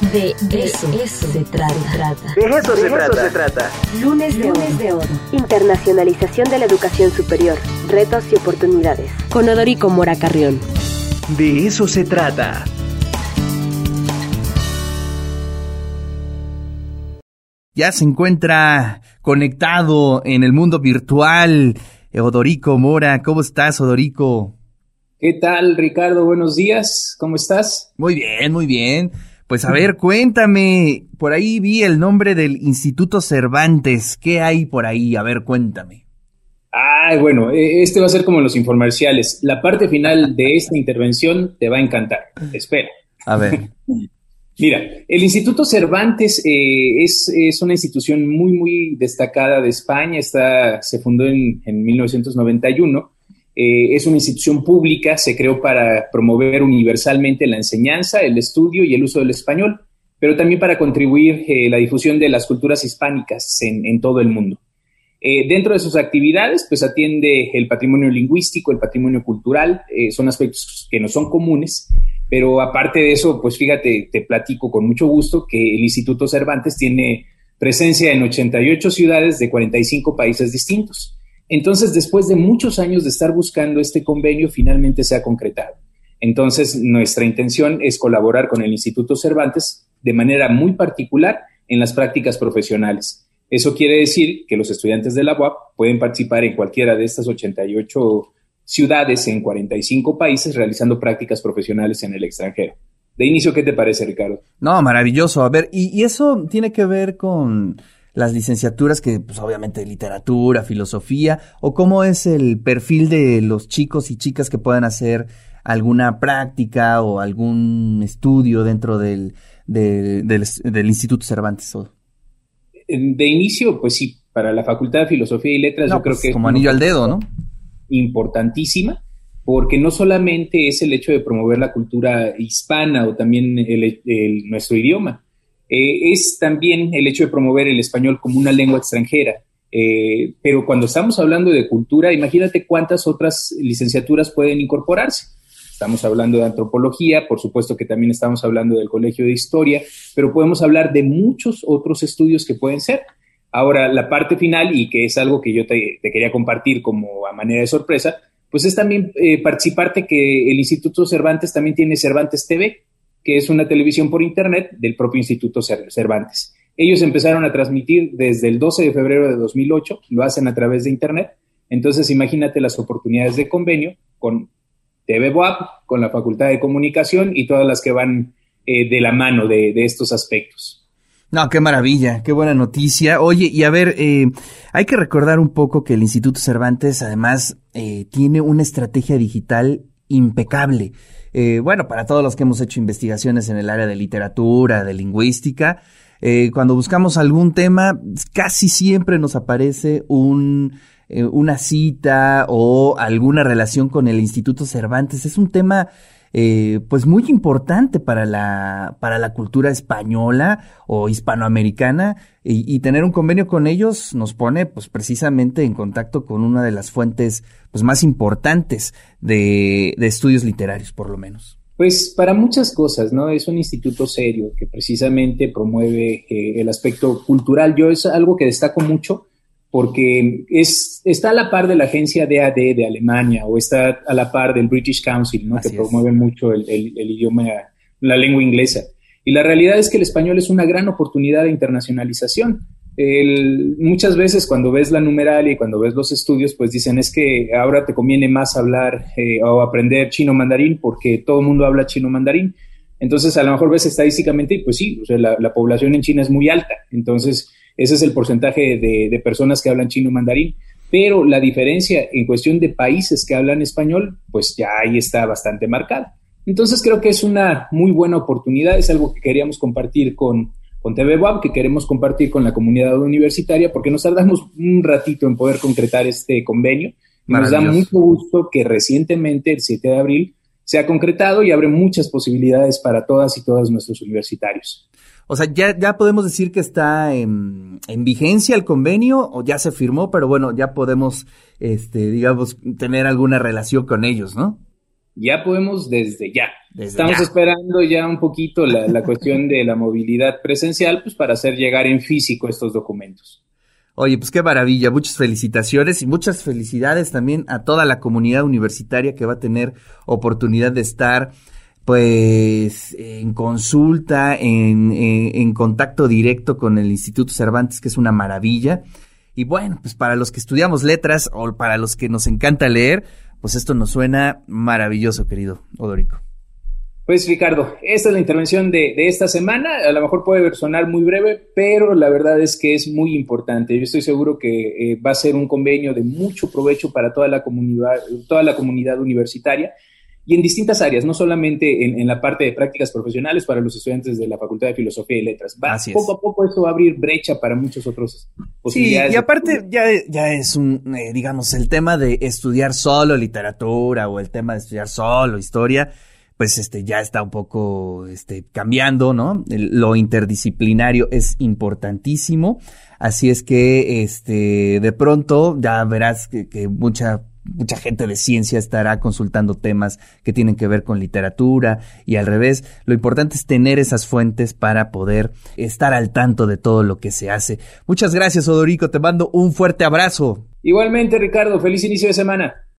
De eso, se trata. De eso, se, trata. se trata. Lunes de, Lunes de oro. Internacionalización de la educación superior. Retos y oportunidades. Con Odorico Mora Carrión. De eso se trata. Ya se encuentra conectado en el mundo virtual. Odorico Mora, ¿cómo estás, Odorico? ¿Qué tal, Ricardo? Buenos días, ¿cómo estás? Muy bien, muy bien. Pues a ver, cuéntame, por ahí vi el nombre del Instituto Cervantes, ¿qué hay por ahí? A ver, cuéntame. Ay, bueno, e, este va a ser como los informerciales. La parte final de esta intervención te va a encantar. Espera. A ver. Mira, el Instituto Cervantes eh, es, una institución muy, muy destacada de España. Está, se fundó en, en 1991 eh, es una institución pública, se creó para promover universalmente la enseñanza, el estudio y el uso del español, pero también para contribuir eh, la difusión de las culturas hispánicas en, todo el mundo. Eh, dentro de sus actividades, pues atiende el patrimonio lingüístico, el patrimonio cultural, son aspectos que no son comunes, pero aparte de eso, pues fíjate, te platico con mucho gusto que el Instituto Cervantes tiene presencia en 88 ciudades de 45 países distintos. Entonces, después de muchos años de estar buscando este convenio, finalmente se ha concretado. Entonces, nuestra intención es colaborar con el Instituto Cervantes de manera muy particular en las prácticas profesionales. Eso quiere decir que los estudiantes de la UAP pueden participar en cualquiera de estas 88 ciudades en 45 países realizando prácticas profesionales en el extranjero. De inicio, ¿qué te parece, Ricardo? No, maravilloso. A ver, y, eso tiene que ver con las licenciaturas que, pues obviamente, literatura, filosofía, o cómo es el perfil de los chicos y chicas que puedan hacer alguna práctica o algún estudio dentro del, del, Instituto Cervantes. De inicio, pues sí, para la Facultad de Filosofía y Letras yo creo pues, que... Como anillo al dedo, ¿no? Importantísima, porque no solamente es el hecho de promover la cultura hispana o también nuestro idioma, eh, es también el hecho de promover el español como una lengua extranjera. Eh, pero cuando estamos hablando de cultura, imagínate cuántas otras licenciaturas pueden incorporarse. Estamos hablando de antropología, por supuesto que también estamos hablando del colegio de historia, pero podemos hablar de muchos otros estudios que pueden ser. Ahora, la parte final, y que es algo que yo te, quería compartir como a manera de sorpresa, pues es también eh, participarte que el Instituto Cervantes también tiene Cervantes TV, que es una televisión por Internet del propio Instituto Cervantes. Ellos empezaron a transmitir desde el 12 de febrero de 2008, lo hacen a través de Internet. Entonces, imagínate las oportunidades de convenio con TV con la Facultad de Comunicación y todas las que van eh, de la mano de, estos aspectos. No, qué maravilla, qué buena noticia. Oye, y a ver, eh, hay que recordar un poco que el Instituto Cervantes además eh, tiene una estrategia digital impecable. Eh, bueno, para todos los que hemos hecho investigaciones en el área de literatura, de lingüística, eh, cuando buscamos algún tema, casi siempre nos aparece un, eh, una cita o alguna relación con el Instituto Cervantes. Es un tema eh, pues muy importante para la, para la cultura española o hispanoamericana y, tener un convenio con ellos nos pone pues precisamente en contacto con una de las fuentes pues más importantes de, de estudios literarios por lo menos. Pues para muchas cosas, ¿no? Es un instituto serio que precisamente promueve eh, el aspecto cultural. Yo es algo que destaco mucho porque es, está a la par de la agencia DAD de Alemania o está a la par del British Council, ¿no? que promueve mucho el, idioma, la lengua inglesa. Y la realidad es que el español es una gran oportunidad de internacionalización. muchas veces cuando ves la numeralia y cuando ves los estudios, pues dicen es que ahora te conviene más hablar eh, o aprender chino mandarín porque todo el mundo habla chino mandarín. Entonces, a lo mejor ves estadísticamente, pues sí, la, la población en China es muy alta. Entonces, ese es el porcentaje de, personas que hablan chino mandarín. Pero la diferencia en cuestión de países que hablan español, pues ya ahí está bastante marcada. Entonces creo que es una muy buena oportunidad, es algo que queríamos compartir con, con TV que queremos compartir con la comunidad universitaria, porque nos tardamos un ratito en poder concretar este convenio. Nos da mucho gusto que recientemente, el 7 de abril, se ha concretado y abre muchas posibilidades para todas y todos nuestros universitarios. O sea, ya, ya podemos decir que está en, vigencia el convenio o ya se firmó, pero bueno, ya podemos, este, digamos, tener alguna relación con ellos, ¿no? ya podemos desde ya. Estamos esperando ya un poquito la, la cuestión de la movilidad presencial, pues para hacer llegar en físico estos documentos. Oye, pues qué maravilla, muchas felicitaciones y muchas felicidades también a toda la comunidad universitaria que va a tener oportunidad de estar pues en consulta, en, en, contacto directo con el Instituto Cervantes, que es una maravilla. Y bueno, pues para los que estudiamos letras o para los que nos encanta leer, pues esto nos suena maravilloso, querido Odorico. Pues Ricardo, esta es la intervención de, esta semana. A lo mejor puede sonar muy breve, pero la verdad es que es muy importante. Yo estoy seguro que eh, va a ser un convenio de mucho provecho para toda la comunidad, toda la comunidad universitaria y en distintas áreas, no solamente en, la parte de prácticas profesionales para los estudiantes de la Facultad de Filosofía y Letras. Va, poco a poco esto va a abrir brecha para muchos otros posibilidades. Sí, y aparte ya, ya es un, eh, digamos, el tema de estudiar solo literatura o el tema de estudiar solo historia, pues este ya está un poco este, cambiando, ¿no? lo interdisciplinario es importantísimo. Así es que, este, de pronto ya verás que, que mucha mucha gente de ciencia estará consultando temas que tienen que ver con literatura y al revés. Lo importante es tener esas fuentes para poder estar al tanto de todo lo que se hace. Muchas gracias, Odorico. Te mando un fuerte abrazo. Igualmente, Ricardo. Feliz inicio de semana.